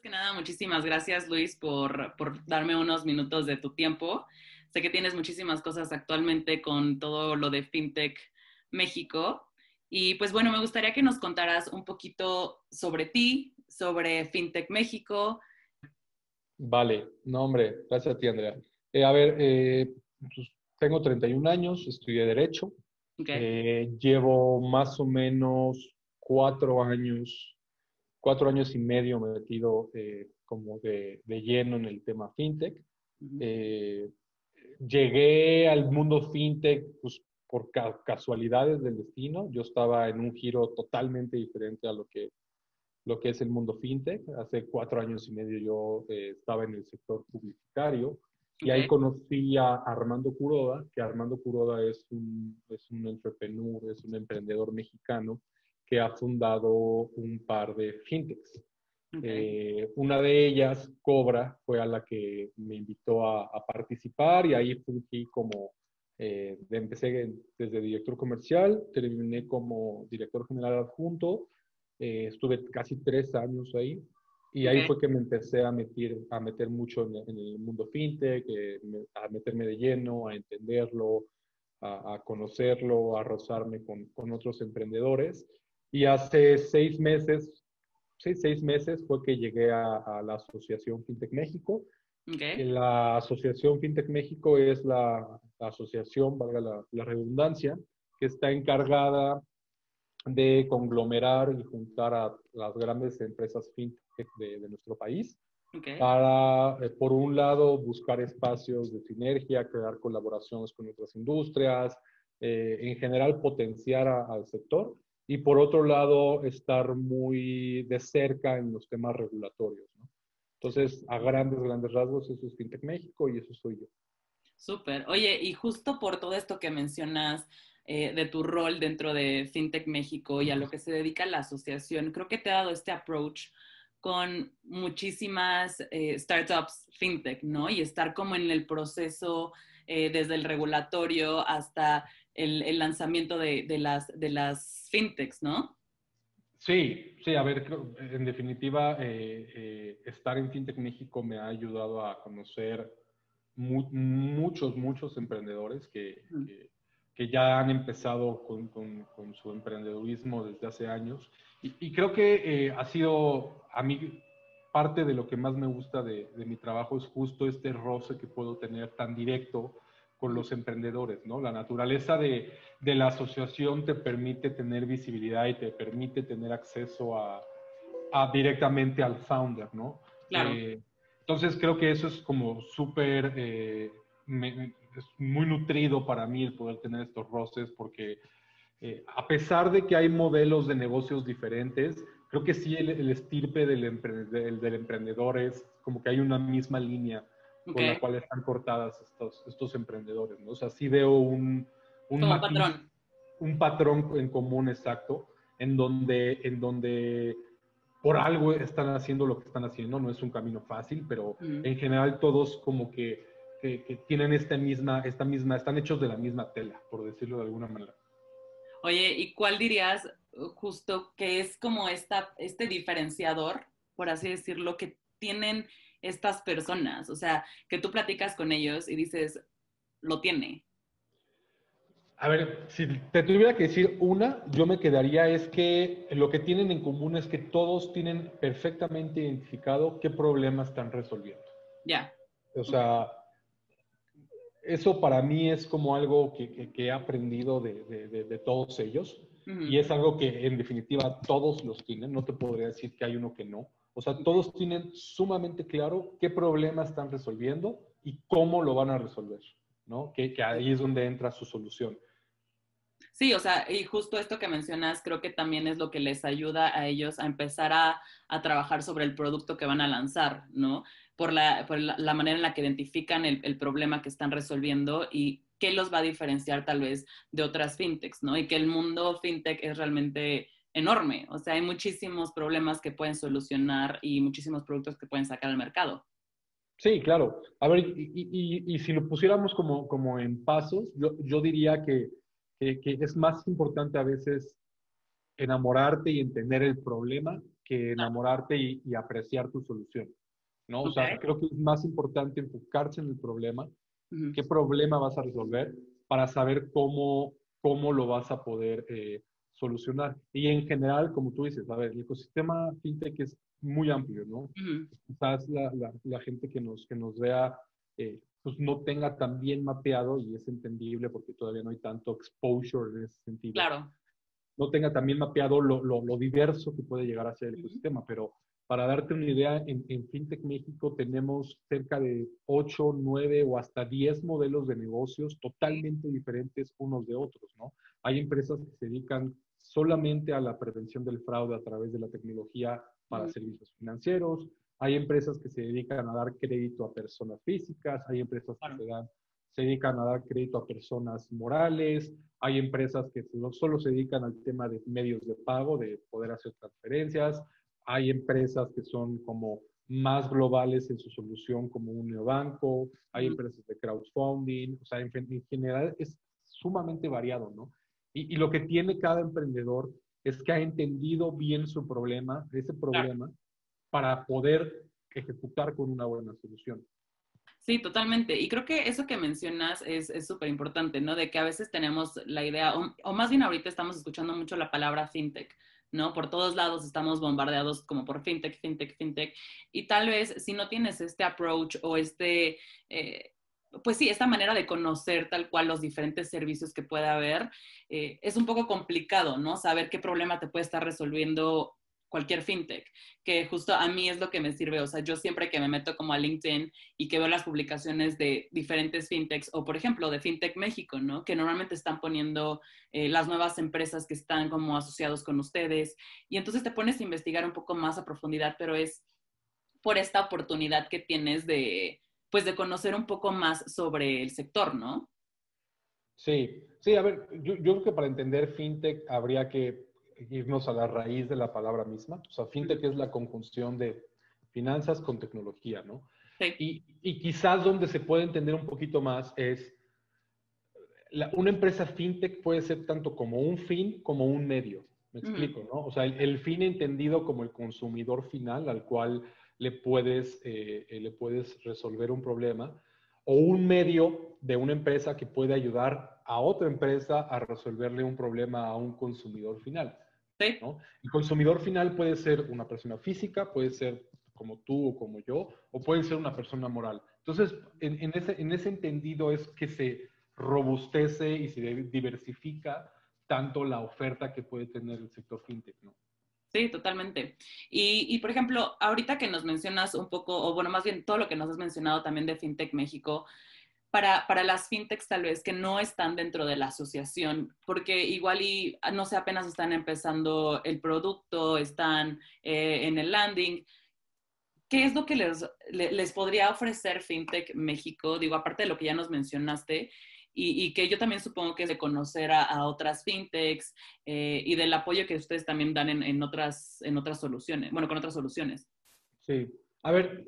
Antes que nada, muchísimas gracias Luis por, por darme unos minutos de tu tiempo. Sé que tienes muchísimas cosas actualmente con todo lo de FinTech México. Y pues bueno, me gustaría que nos contaras un poquito sobre ti, sobre FinTech México. Vale, no hombre, gracias a ti Andrea. Eh, a ver, eh, pues, tengo 31 años, estudié Derecho. Eh, llevo más o menos cuatro años, cuatro años y medio metido como de, de, lleno en el tema FinTech. llegué al mundo FinTech pues, por casualidades del destino. Yo estaba en un giro totalmente diferente a lo que, lo que es el mundo fintech. Hace cuatro años y medio yo eh, estaba en el sector publicitario y ahí conocí a Armando Curoda, que Armando Curoda es un, es un entrepreneur, es un emprendedor mexicano que ha fundado un par de fintechs. Eh, una de ellas, Cobra, fue a la que me invitó a, a participar y ahí fungí como eh, empecé desde director comercial, terminé como director general adjunto, eh, estuve casi tres años ahí y ahí fue que me empecé a meter, a meter mucho en, el mundo fintech, eh, a meterme de lleno, a entenderlo, a, conocerlo, a rozarme con, con, otros emprendedores. Y hace seis meses, seis, seis meses fue que llegué a, a la Asociación FinTech México, la Asociación FinTech México es la, asociación, valga la, redundancia, que está encargada de conglomerar y juntar a las grandes empresas fintech de, nuestro país para, eh, por un lado, buscar espacios de sinergia, crear colaboraciones con otras industrias, eh, en general potenciar al sector y por otro lado, estar muy de cerca en los temas regulatorios. ¿no? Entonces, a grandes, grandes rasgos, eso es FinTech México y eso soy yo. Súper. Oye, y justo por todo esto que mencionas eh, de tu rol dentro de FinTech México y a lo que se dedica la asociación, creo que te ha dado este approach con muchísimas eh, startups FinTech, ¿no? Y estar como en el proceso eh, desde el regulatorio hasta el, lanzamiento de, las, de las FinTechs, ¿no? Sí, sí, a ver, en definitiva, eh, eh, estar en FinTech México me ha ayudado a conocer muchos, muchos emprendedores que, que, ya han empezado con, con, su emprendedurismo desde hace años. Y, creo que eh, ha sido, a mí, parte de lo que más me gusta de, de mi trabajo es justo este roce que puedo tener tan directo con los emprendedores, ¿no? La naturaleza de, de, la asociación te permite tener visibilidad y te permite tener acceso a, a directamente al founder, ¿no? Claro. Eh, entonces creo que eso es como súper, eh, es muy nutrido para mí el poder tener estos roces porque eh, a pesar de que hay modelos de negocios diferentes, creo que sí el, el estirpe del, del, del emprendedor es como que hay una misma línea con la cual están cortadas estos, estos emprendedores, ¿no? O sea, sí veo un, un, patrón. un patrón en común exacto, en donde, en donde por algo están haciendo lo que están haciendo, no es un camino fácil, pero en general todos como que, que, tienen esta misma, esta misma, están hechos de la misma tela, por decirlo de alguna manera. Oye, ¿y cuál dirías justo que es como esta, este diferenciador, por así decirlo, que tienen estas personas? O sea, que tú platicas con ellos y dices, lo tiene. A ver, si te tuviera que decir una, yo me quedaría es que lo que tienen en común es que todos tienen perfectamente identificado qué problemas están resolviendo. Ya. O sea, eso para mí es como algo que, he aprendido de, todos ellos y es algo que en definitiva todos los tienen, no te podría decir que hay uno que no. O sea, todos tienen sumamente claro qué problema están resolviendo y cómo lo van a resolver, ¿no? Que, ahí es donde entra su solución. Sí, o sea, y justo esto que mencionas creo que también es lo que les ayuda a ellos a empezar a, trabajar sobre el producto que van a lanzar, ¿no? Por la, manera en la que identifican el, el, problema que están resolviendo y qué los va a diferenciar tal vez de otras fintechs, ¿no? Y que el mundo fintech es realmente enorme. O sea, hay muchísimos problemas que pueden solucionar y muchísimos productos que pueden sacar al mercado. Sí, claro. A ver, y, si lo pusiéramos como, como en pasos, yo, diría que, que, es más importante a veces enamorarte y entender el problema que enamorarte y, apreciar tu solución. ¿no? O sea, creo que es más importante enfocarse en el problema, qué problema vas a resolver para saber cómo, cómo lo vas a poder eh, solucionar. Y en general, como tú dices, a ver, el ecosistema fintech es muy amplio, ¿no? Quizás la, la, gente que nos, que nos vea eh, pues no tenga tan bien mapeado, y es entendible porque todavía no hay tanto exposure en ese sentido. Claro. No tenga también mapeado lo, lo, lo diverso que puede llegar a ser el ecosistema, pero para darte una idea, en, en, FinTech México tenemos cerca de 8, 9 o hasta 10 modelos de negocios totalmente diferentes unos de otros, ¿no? Hay empresas que se dedican solamente a la prevención del fraude a través de la tecnología para servicios financieros, hay empresas que se dedican a dar crédito a personas físicas, hay empresas que se, dan, se dedican a dar crédito a personas morales, hay empresas que solo se dedican al tema de medios de pago, de poder hacer transferencias, hay empresas que son como más globales en su solución como un neobanco, hay empresas de crowdfunding, o sea, en, general es sumamente variado, ¿no? Y, y, lo que tiene cada emprendedor es que ha entendido bien su problema, ese problema, para poder ejecutar con una buena solución. Sí, totalmente. Y creo que eso que mencionas es súper importante, ¿no? De que a veces tenemos la idea, o, más bien ahorita estamos escuchando mucho la palabra fintech, ¿no? Por todos lados estamos bombardeados como por fintech, fintech, fintech. Y tal vez si no tienes este approach o este, eh, pues sí, esta manera de conocer tal cual los diferentes servicios que puede haber, eh, es un poco complicado, ¿no? Saber qué problema te puede estar resolviendo cualquier fintech, que justo a mí es lo que me sirve. O sea, yo siempre que me meto como a LinkedIn y que veo las publicaciones de diferentes fintechs, o por ejemplo de FinTech México, ¿no? Que normalmente están poniendo eh, las nuevas empresas que están como asociados con ustedes. Y entonces te pones a investigar un poco más a profundidad, pero es por esta oportunidad que tienes de, pues, de conocer un poco más sobre el sector, ¿no? Sí, sí, a ver, yo, yo creo que para entender fintech habría que irnos a la raíz de la palabra misma. O sea, fintech es la conjunción de finanzas con tecnología, ¿no? Sí. Y, quizás donde se puede entender un poquito más es, una empresa fintech puede ser tanto como un fin como un medio. Me explico, ¿no? O sea, el, fin entendido como el consumidor final al cual le puedes, eh, eh, le puedes resolver un problema, o un medio de una empresa que puede ayudar a otra empresa a resolverle un problema a un consumidor final. El consumidor final puede ser una persona física, puede ser como tú o como yo, o puede ser una persona moral. Entonces, en, ese, en ese entendido es que se robustece y se diversifica tanto la oferta que puede tener el sector fintech, ¿no? Sí, totalmente. Y, y, por ejemplo, ahorita que nos mencionas un poco, o bueno, más bien todo lo que nos has mencionado también de FinTech México, para, para, las fintechs tal vez que no están dentro de la asociación, porque igual y, no sé, apenas están empezando el producto, están eh, en el landing. ¿Qué es lo que les, les, podría ofrecer FinTech México? Digo, aparte de lo que ya nos mencionaste, y, y que yo también supongo que es de conocer a, otras fintechs eh, y del apoyo que ustedes también dan en, en, otras, en otras soluciones, bueno, con otras soluciones. Sí. A ver,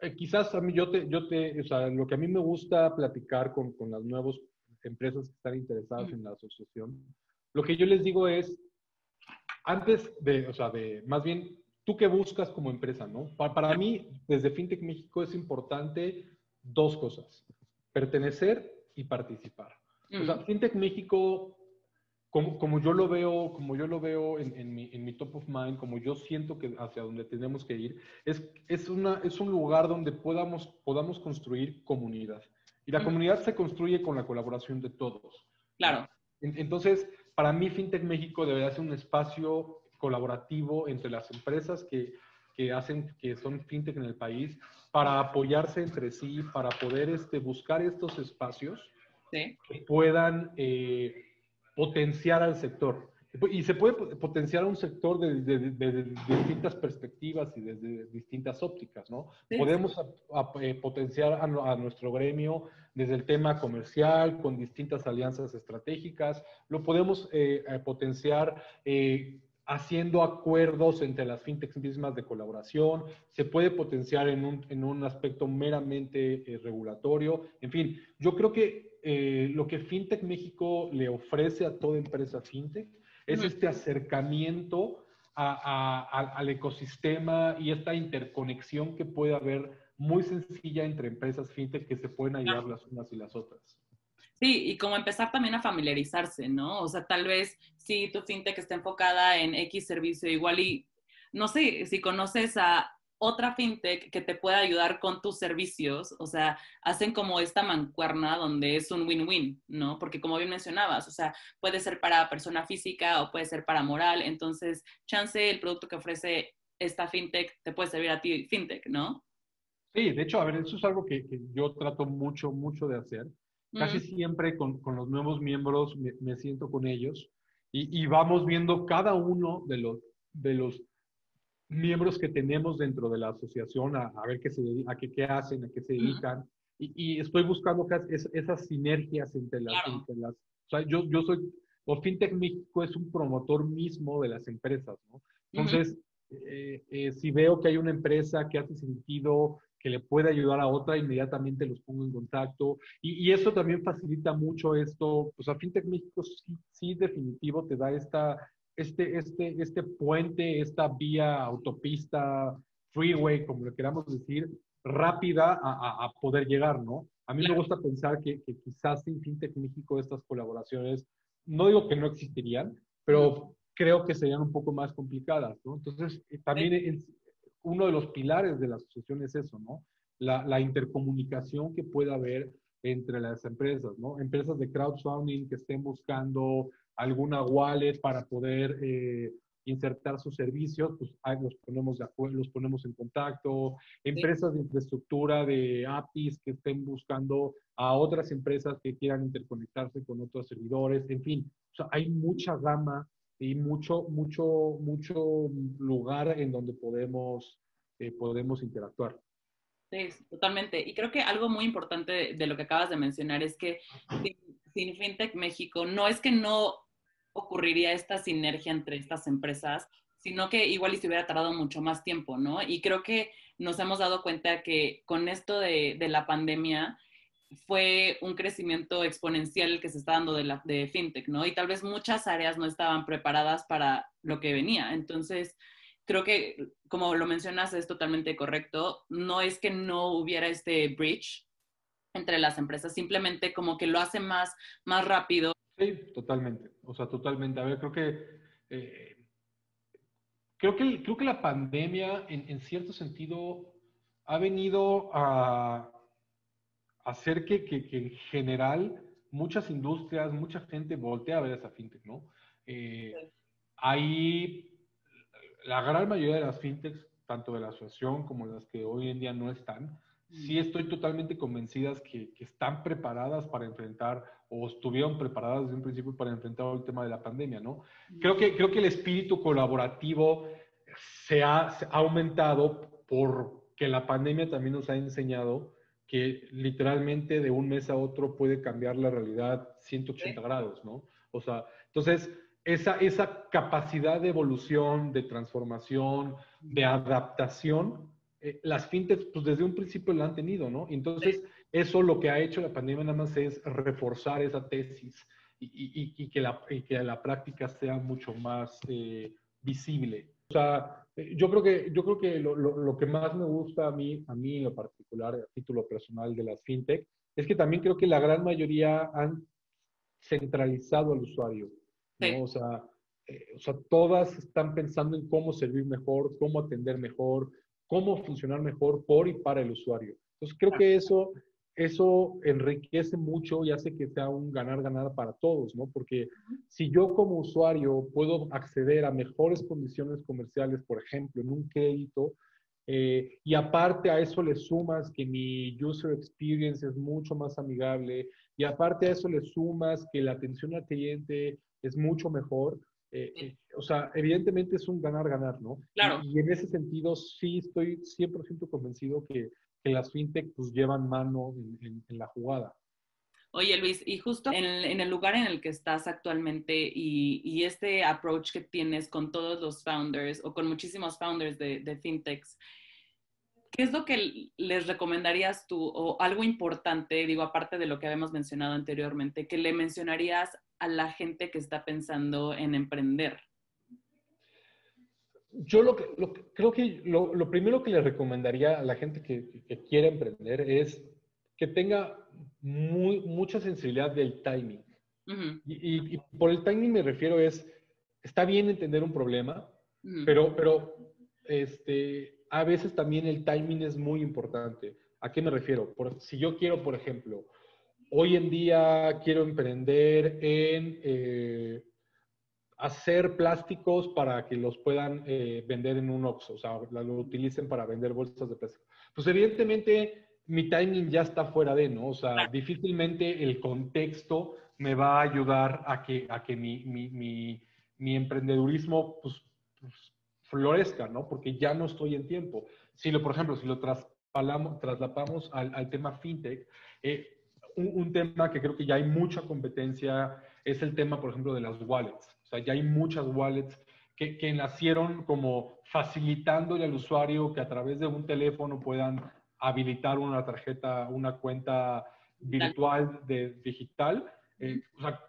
eh, quizás a mí yo te, yo te, o sea, lo que a mí me gusta platicar con, con las nuevas empresas que están interesadas en la asociación, lo que yo les digo es, antes de, o sea, de, más bien, tú qué buscas como empresa, ¿no? Para, para mí, desde FinTech México es importante dos cosas, pertenecer y participar. O sea, FinTech México como, yo lo veo, como yo lo veo en, mi, en, mi, top of mind, como yo siento que hacia donde tenemos que ir, es, es, una, es un lugar donde podamos, podamos construir comunidad. Y la comunidad se construye con la colaboración de todos. Claro. Entonces, para mí, FinTech México debería ser un espacio colaborativo entre las empresas que, que hacen, que son FinTech en el país, para apoyarse entre sí, para poder este, buscar estos espacios que puedan... Eh, potenciar al sector. Y se puede potenciar a un sector desde de, distintas perspectivas y desde distintas ópticas, ¿no? Podemos eh, potenciar a, nuestro gremio desde el tema comercial, con distintas alianzas estratégicas. Lo podemos eh, eh, potenciar haciendo acuerdos entre las fintechs mismas de colaboración. Se puede potenciar en un, en un aspecto meramente regulatorio. En fin, yo creo que eh, lo que FinTech México le ofrece a toda empresa FinTech es este acercamiento al ecosistema y esta interconexión que puede haber muy sencilla entre empresas fintech que se pueden ayudar las unas y las otras. Sí, y como empezar también a familiarizarse, ¿no? O sea, tal vez si tu fintech está enfocada en X servicio, igual y, no sé, si conoces a otra fintech que te pueda ayudar con tus servicios, o sea, hacen como esta mancuerna donde es un win-win, ¿no? Porque como bien mencionabas, o sea, puede ser para persona física o puede ser para moral, entonces, chance el producto que ofrece esta fintech te puede servir a ti, fintech, ¿no? Sí, de hecho, a ver, eso es algo que, yo trato mucho, mucho de hacer. Casi siempre con, con, los nuevos miembros me, me siento con ellos y, y, vamos viendo cada uno de los, de los miembros que tenemos dentro de la asociación a, a ver qué, se, a qué, qué hacen, a qué se dedican. y, y, estoy buscando es, esas sinergias entre las, entre las... O sea, yo, yo soy... O FinTech México es un promotor mismo de las empresas, ¿no? Entonces, eh, eh, si veo que hay una empresa que hace sentido, que le puede ayudar a otra, inmediatamente los pongo en contacto. Y, y eso también facilita mucho esto. Pues a FinTech México sí, sí, definitivo te da esta este, este, este puente, esta vía autopista, freeway, como le queramos decir, rápida a, a, poder llegar, ¿no? A mí me gusta pensar que, que, quizás sin FinTech México estas colaboraciones, no digo que no existirían, pero creo que serían un poco más complicadas, ¿no? Entonces, eh, también es, uno de los pilares de la asociación es eso, ¿no? La, la, intercomunicación que pueda haber entre las empresas, ¿no? Empresas de crowdfunding que estén buscando alguna wallet para poder eh, insertar sus servicios, pues ahí los ponemos de acuerdo, los ponemos en contacto. Empresas de infraestructura, de APIs que estén buscando a otras empresas que quieran interconectarse con otros servidores, en fin, o sea, hay mucha gama y mucho, mucho, mucho lugar en donde podemos, eh, podemos interactuar. Sí, totalmente. Y creo que algo muy importante de, lo que acabas de mencionar es que sin FinTech México no es que no ocurriría esta sinergia entre estas empresas, sino que igual y se hubiera tardado mucho más tiempo, ¿no? Y creo que nos hemos dado cuenta que con esto de, de la pandemia fue un crecimiento exponencial que se está dando de, la, de fintech, ¿no? Y tal vez muchas áreas no estaban preparadas para lo que venía. Entonces, creo que, como lo mencionas, es totalmente correcto. No es que no hubiera este bridge entre las empresas, simplemente como que lo hace más, más rápido Sí, totalmente. O sea, totalmente. A ver, creo que eh, creo que creo que la pandemia, en cierto sentido, ha venido a, hacer que, que, que, en general muchas industrias, mucha gente voltea a ver esa fintech, ¿no? Eh, Hay la gran mayoría de las fintechs, tanto de la asociación como las que hoy en día no están, sí estoy totalmente convencidas que, que, están preparadas para enfrentar o estuvieron preparadas desde un principio para enfrentar el tema de la pandemia, ¿no? Creo que, creo que el espíritu colaborativo se ha, se ha aumentado porque la pandemia también nos ha enseñado que literalmente de un mes a otro puede cambiar la realidad 180 grados, ¿no? O sea, entonces, esa, esa capacidad de evolución, de transformación, de adaptación, eh, las fintechs, pues desde un principio la han tenido, ¿no? Entonces, eso lo que ha hecho la pandemia nada más es reforzar esa tesis y, y, y que, la, y que la práctica sea mucho más eh, visible. O sea, eh, yo creo que, yo creo que lo, lo, lo, que más me gusta a mí, a mí en lo particular, a título personal de las fintech, es que también creo que la gran mayoría han centralizado al usuario. ¿no? Sí. O, sea, eh, o sea, todas están pensando en cómo servir mejor, cómo atender mejor, cómo funcionar mejor por y para el usuario. Entonces, creo que eso, eso enriquece mucho y hace que sea un ganar-ganar para todos, ¿no? Porque si yo como usuario puedo acceder a mejores condiciones comerciales, por ejemplo, en un crédito, eh, y aparte a eso le sumas que mi user experience es mucho más amigable, y aparte a eso le sumas que la atención al cliente es mucho mejor, eh, eh, o sea, evidentemente es un ganar-ganar, ¿no? Claro. Y, y, en ese sentido sí estoy 100% convencido que, que, las fintech pues llevan mano en, en, en la jugada. Oye Luis, y justo en el, en el, lugar en el que estás actualmente y, y, este approach que tienes con todos los founders o con muchísimos founders de, de fintechs, ¿qué es lo que les recomendarías tú o algo importante, digo, aparte de lo que habíamos mencionado anteriormente, que le mencionarías a la gente que está pensando en emprender? Yo lo que, creo que lo, primero que le recomendaría a la gente que, que quiere emprender es que tenga muy, mucha sensibilidad del timing. y, por el timing me refiero es, está bien entender un problema, pero, pero este, a veces también el timing es muy importante. ¿A qué me refiero? Por, si yo quiero, por ejemplo, hoy en día quiero emprender en eh, hacer plásticos para que los puedan eh, vender en un OXXO, o sea, lo utilicen para vender bolsas de plástico. Pues evidentemente mi timing ya está fuera de, ¿no? O sea, difícilmente el contexto me va a ayudar a que, a que mi, mi, mi, mi emprendedurismo pues, pues, florezca, ¿no? Porque ya no estoy en tiempo. Si lo, por ejemplo, si lo traslapamos al, al tema fintech, eh, un, un, tema que creo que ya hay mucha competencia es el tema, por ejemplo, de las wallets. O sea, ya hay muchas wallets que, que nacieron como facilitándole al usuario que a través de un teléfono puedan habilitar una tarjeta, una cuenta virtual de digital. Eh, o sea,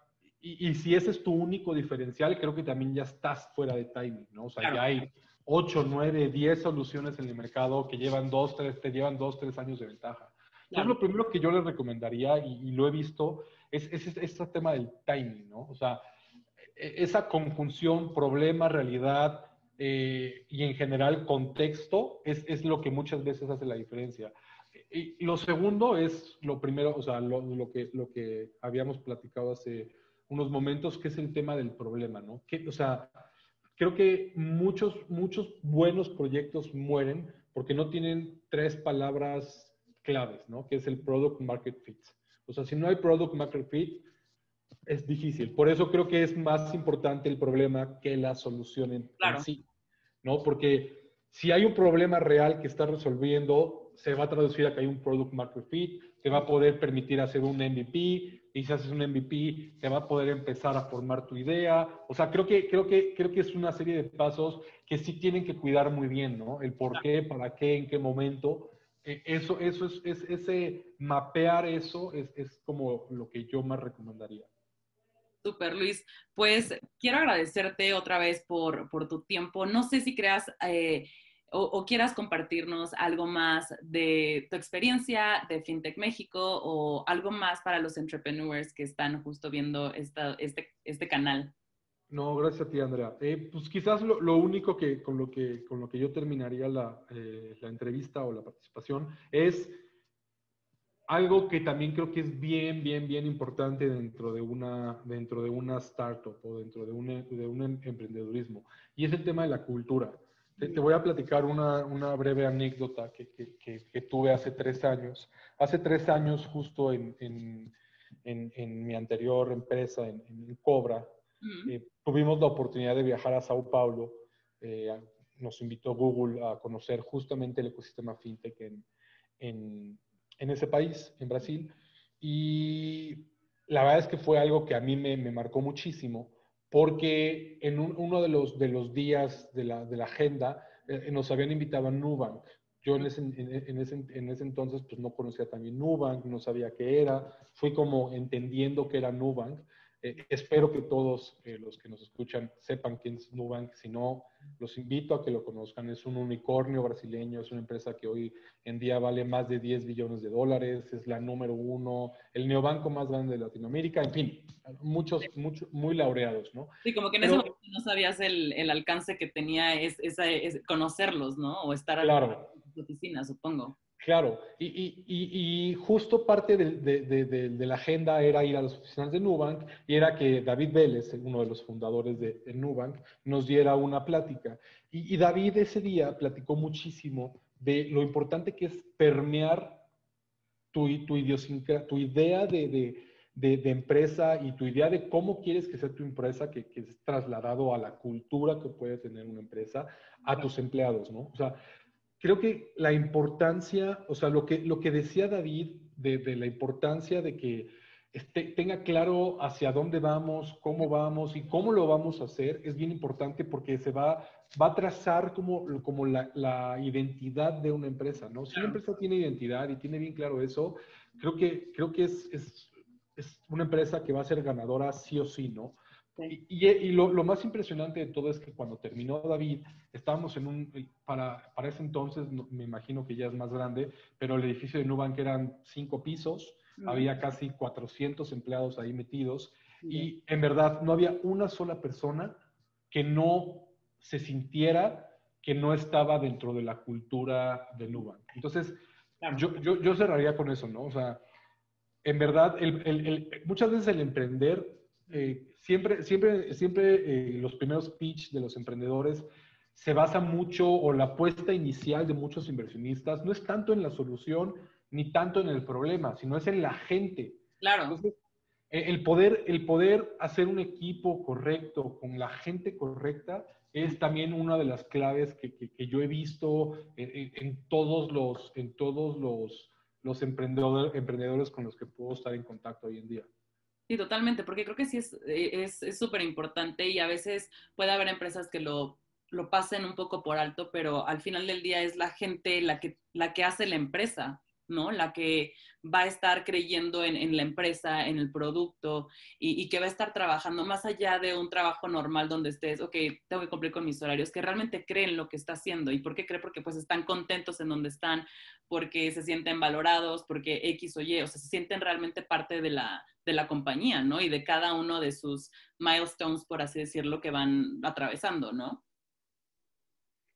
y, si ese es tu único diferencial, creo que también ya estás fuera de timing, ¿no? O sea, ya hay 8, 9, 10 soluciones en el mercado que llevan 2, 3, te llevan 2, 3 años de ventaja. Entonces, lo primero que yo les recomendaría, y, lo he visto, es, es, este tema del timing, ¿no? O sea, e, esa conjunción problema, realidad, eh, y en general contexto es, es, lo que muchas veces hace la diferencia. Y, lo segundo es lo primero, o sea, lo, lo, que, lo que habíamos platicado hace unos momentos, que es el tema del problema, ¿no? Que, o sea, creo que muchos, muchos buenos proyectos mueren porque no tienen tres palabras claves, ¿no? Que es el product market fit. O sea, si no hay product market fit, es difícil. Por eso creo que es más importante el problema que la solución en, sí, ¿no? Porque si hay un problema real que está resolviendo, se va a traducir a que hay un product market fit, te va a poder permitir hacer un MVP, y si haces un MVP, te va a poder empezar a formar tu idea. O sea, creo que, creo que, creo que es una serie de pasos que sí tienen que cuidar muy bien, ¿no? El por qué, para qué, en qué momento. E, eso, eso es, es, ese mapear eso es, es como lo que yo más recomendaría. Super, Luis. Pues quiero agradecerte otra vez por, tu tiempo. No sé si creas eh, o, quieras compartirnos algo más de tu experiencia de FinTech México o algo más para los entrepreneurs que están justo viendo esta, este, este canal. No, gracias a ti, Andrea. Eh, pues quizás lo, único que con, lo que con lo que yo terminaría la, eh, la entrevista o la participación es algo que también creo que es bien, bien, bien importante dentro de una, dentro de una startup o dentro de un, de un emprendedurismo, y es el tema de la cultura. Te, voy a platicar una, una breve anécdota que, que, que, tuve hace tres años. Hace tres años, justo en, en, en, mi anterior empresa, en, Cobra, eh, tuvimos la oportunidad de viajar a Sao Paulo. Eh, nos invitó Google a conocer justamente el ecosistema fintech en, en ese país, en Brasil. Y la verdad es que fue algo que a mí me, me marcó muchísimo, porque en uno de los, de los días de la, de la agenda eh, nos habían invitado a Nubank. Yo en ese, en, ese, en ese, entonces pues no conocía también Nubank, no sabía qué era, fui como entendiendo que era Nubank eh, espero que todos eh, los que nos escuchan sepan quién es Nubank. Si no, los invito a que lo conozcan. Es un unicornio brasileño, es una empresa que hoy en día vale más de 10 billones de dólares, es la número uno, el neobanco más grande de Latinoamérica, en fin, muchos, muchos muy laureados, ¿no? Sí, como que en ese momento no sabías el, el alcance que tenía es, esa, conocerlos, ¿no? O estar claro. en tu oficina, supongo. Claro, y, justo parte de, la agenda era ir a las oficinas de Nubank y era que David Vélez, uno de los fundadores de, Nubank, nos diera una plática. Y, David ese día platicó muchísimo de lo importante que es permear tu, tu, tu idea de, empresa y tu idea de cómo quieres que sea tu empresa, que, que es trasladado a la cultura que puede tener una empresa, a tus empleados, ¿no? O sea, creo que la importancia, o sea, lo que, lo que decía David de, la importancia de que este, tenga claro hacia dónde vamos, cómo vamos y cómo lo vamos a hacer, es bien importante porque se va, va a trazar como, como la, identidad de una empresa, ¿no? Si una empresa tiene identidad y tiene bien claro eso, creo que, creo que es, es, es una empresa que va a ser ganadora sí o sí, ¿no? Y, lo, más impresionante de todo es que cuando terminó David, estábamos en un, para, para ese entonces, me imagino que ya es más grande, pero el edificio de Nubank eran cinco pisos, había casi 400 empleados ahí metidos y en verdad no había una sola persona que no se sintiera que no estaba dentro de la cultura de Nubank. Entonces, yo, yo, yo, cerraría con eso, ¿no? O sea, en verdad, el, el, muchas veces el emprender, eh, siempre, siempre, siempre eh, los primeros pitch de los emprendedores se basa mucho, o la apuesta inicial de muchos inversionistas, no es tanto en la solución ni tanto en el problema, sino es en la gente. Claro. Entonces, eh, el poder, el poder hacer un equipo correcto con la gente correcta es también una de las claves que, que, yo he visto en, en, todos los, en todos los, los emprendedores, emprendedores con los que puedo estar en contacto hoy en día. Sí, totalmente, porque creo que sí es súper es, importante y a veces puede haber empresas que lo, lo pasen un poco por alto, pero al final del día es la gente la que, la que hace la empresa. ¿No? La que va a estar creyendo en, la empresa, en el producto y, que va a estar trabajando más allá de un trabajo normal donde estés, ok, tengo que cumplir con mis horarios, que realmente creen lo que está haciendo. ¿Y por qué cree? Porque pues están contentos en donde están, porque se sienten valorados, porque X o Y, o sea, se sienten realmente parte de la, de la compañía, ¿no? Y de cada uno de sus milestones, por así decirlo, que van atravesando, ¿no?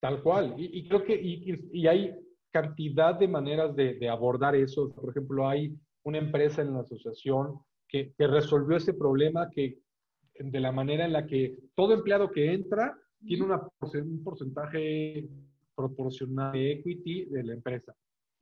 Tal cual. Y, creo que, y, y cantidad de maneras de, abordar eso. Por ejemplo, hay una empresa en la asociación que, resolvió ese problema que de la manera en la que todo empleado que entra tiene una, un porcentaje proporcional de equity de la empresa.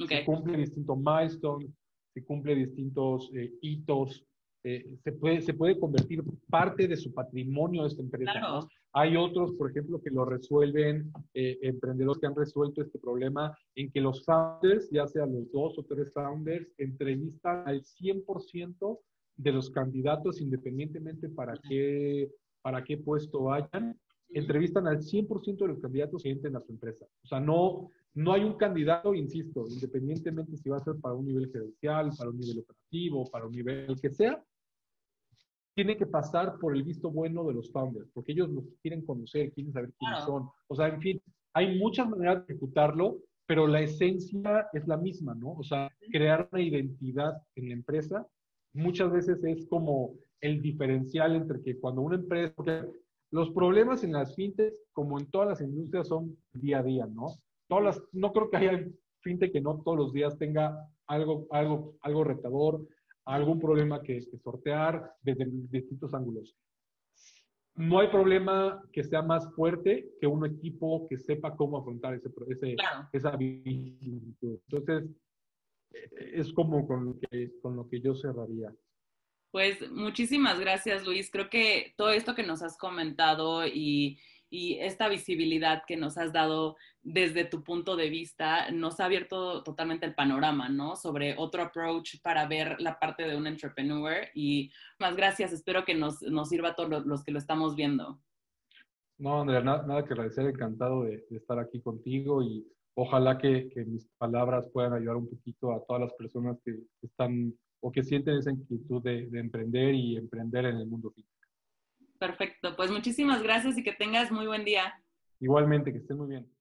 Se cumple distintos milestones, se cumple distintos eh, hitos eh, se, puede, se puede convertir parte de su patrimonio de esta empresa. Hay otros, por ejemplo, que lo resuelven, eh, emprendedores que han resuelto este problema, en que los founders, ya sean los dos o tres founders, entrevistan al 100% de los candidatos, independientemente para qué, para qué puesto vayan, entrevistan al 100% de los candidatos que entren a su empresa. O sea, no, no hay un candidato, insisto, independientemente si va a ser para un nivel gerencial, para un nivel operativo, para un nivel que sea, tiene que pasar por el visto bueno de los founders, porque ellos los quieren conocer, quieren saber quiénes son. O sea, en fin, hay muchas maneras de ejecutarlo, pero la esencia es la misma, ¿no? O sea, crear una identidad en la empresa muchas veces es como el diferencial entre que cuando una empresa, porque los problemas en las fintechs, como en todas las industrias, son día a día, ¿no? Todas las, no creo que haya fintech que no todos los días tenga algo, algo, algo retador, algún problema que, sortear desde distintos ángulos. No hay problema que sea más fuerte que un equipo que sepa cómo afrontar ese, ese esa Entonces, es como con lo, que, con lo que yo cerraría. Pues muchísimas gracias, Luis. Creo que todo esto que nos has comentado y y esta visibilidad que nos has dado desde tu punto de vista nos ha abierto totalmente el panorama, ¿no? Sobre otro approach para ver la parte de un entrepreneur y más gracias, espero que nos, nos sirva a todos los que lo estamos viendo. No, Andrea, nada, que agradecer, encantado de, estar aquí contigo y ojalá que, que, mis palabras puedan ayudar un poquito a todas las personas que están o que sienten esa inquietud de, de emprender y emprender en el mundo físico. Perfecto, pues muchísimas gracias y que tengas muy buen día. Igualmente, que estés muy bien.